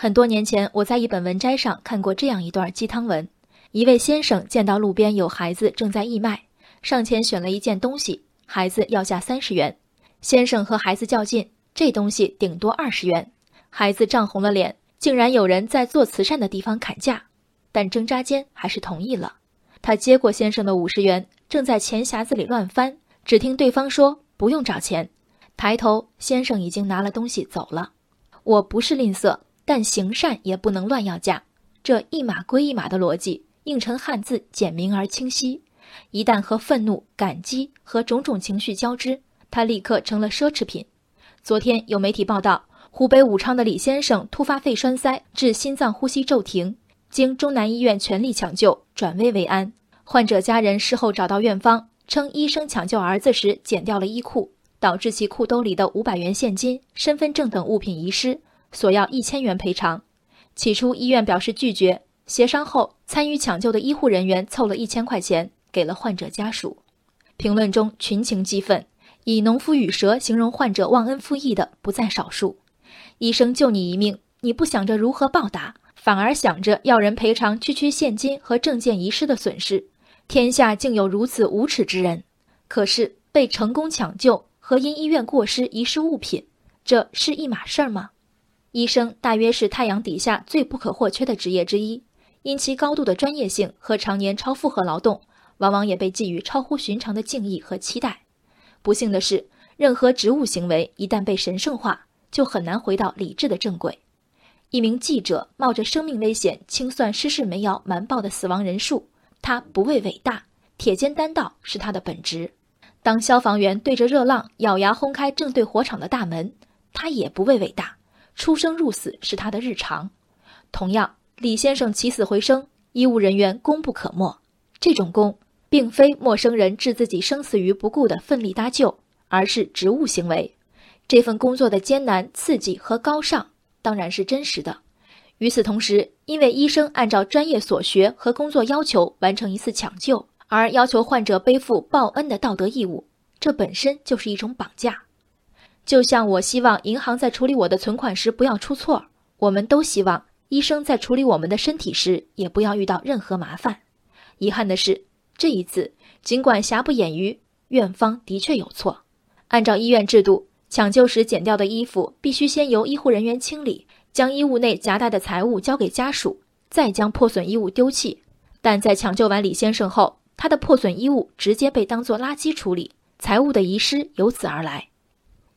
很多年前，我在一本文摘上看过这样一段鸡汤文：一位先生见到路边有孩子正在义卖，上前选了一件东西，孩子要价三十元。先生和孩子较劲，这东西顶多二十元。孩子涨红了脸，竟然有人在做慈善的地方砍价，但挣扎间还是同意了。他接过先生的五十元，正在钱匣子里乱翻，只听对方说：“不用找钱。”抬头，先生已经拿了东西走了。我不是吝啬。但行善也不能乱要价，这一码归一码的逻辑映成汉字，简明而清晰。一旦和愤怒、感激和种种情绪交织，它立刻成了奢侈品。昨天有媒体报道，湖北武昌的李先生突发肺栓塞，致心脏呼吸骤停，经中南医院全力抢救，转危为安。患者家人事后找到院方，称医生抢救儿子时剪掉了衣裤，导致其裤兜里的五百元现金、身份证等物品遗失。索要一千元赔偿，起初医院表示拒绝，协商后，参与抢救的医护人员凑了一千块钱给了患者家属。评论中群情激愤，以“农夫与蛇”形容患者忘恩负义的不在少数。医生救你一命，你不想着如何报答，反而想着要人赔偿区区现金和证件遗失的损失。天下竟有如此无耻之人！可是被成功抢救和因医院过失遗失物品，这是一码事儿吗？医生大约是太阳底下最不可或缺的职业之一，因其高度的专业性和常年超负荷劳动，往往也被寄予超乎寻常的敬意和期待。不幸的是，任何职务行为一旦被神圣化，就很难回到理智的正轨。一名记者冒着生命危险清算失事煤窑瞒报的死亡人数，他不为伟大，铁肩担道是他的本职；当消防员对着热浪咬牙轰开正对火场的大门，他也不为伟大。出生入死是他的日常，同样，李先生起死回生，医务人员功不可没。这种功，并非陌生人置自己生死于不顾的奋力搭救，而是职务行为。这份工作的艰难、刺激和高尚，当然是真实的。与此同时，因为医生按照专业所学和工作要求完成一次抢救，而要求患者背负报恩的道德义务，这本身就是一种绑架。就像我希望银行在处理我的存款时不要出错，我们都希望医生在处理我们的身体时也不要遇到任何麻烦。遗憾的是，这一次尽管瑕不掩瑜，院方的确有错。按照医院制度，抢救时剪掉的衣服必须先由医护人员清理，将衣物内夹带的财物交给家属，再将破损衣物丢弃。但在抢救完李先生后，他的破损衣物直接被当作垃圾处理，财物的遗失由此而来。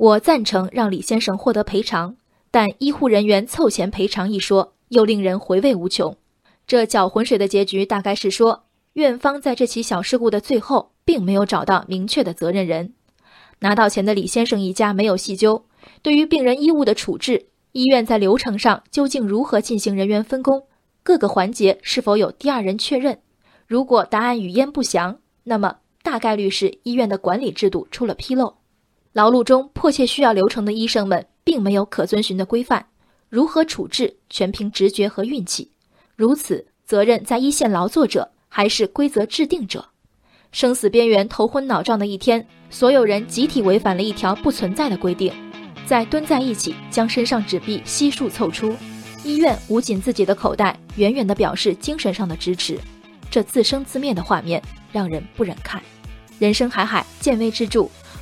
我赞成让李先生获得赔偿，但医护人员凑钱赔偿一说又令人回味无穷。这搅浑水的结局大概是说，院方在这起小事故的最后并没有找到明确的责任人。拿到钱的李先生一家没有细究，对于病人衣物的处置，医院在流程上究竟如何进行人员分工，各个环节是否有第二人确认？如果答案语焉不详，那么大概率是医院的管理制度出了纰漏。劳碌中迫切需要流程的医生们，并没有可遵循的规范，如何处置全凭直觉和运气。如此，责任在一线劳作者还是规则制定者？生死边缘、头昏脑胀的一天，所有人集体违反了一条不存在的规定，再蹲在一起将身上纸币悉数凑出。医院捂紧自己的口袋，远远地表示精神上的支持。这自生自灭的画面让人不忍看。人生海海，见微知著。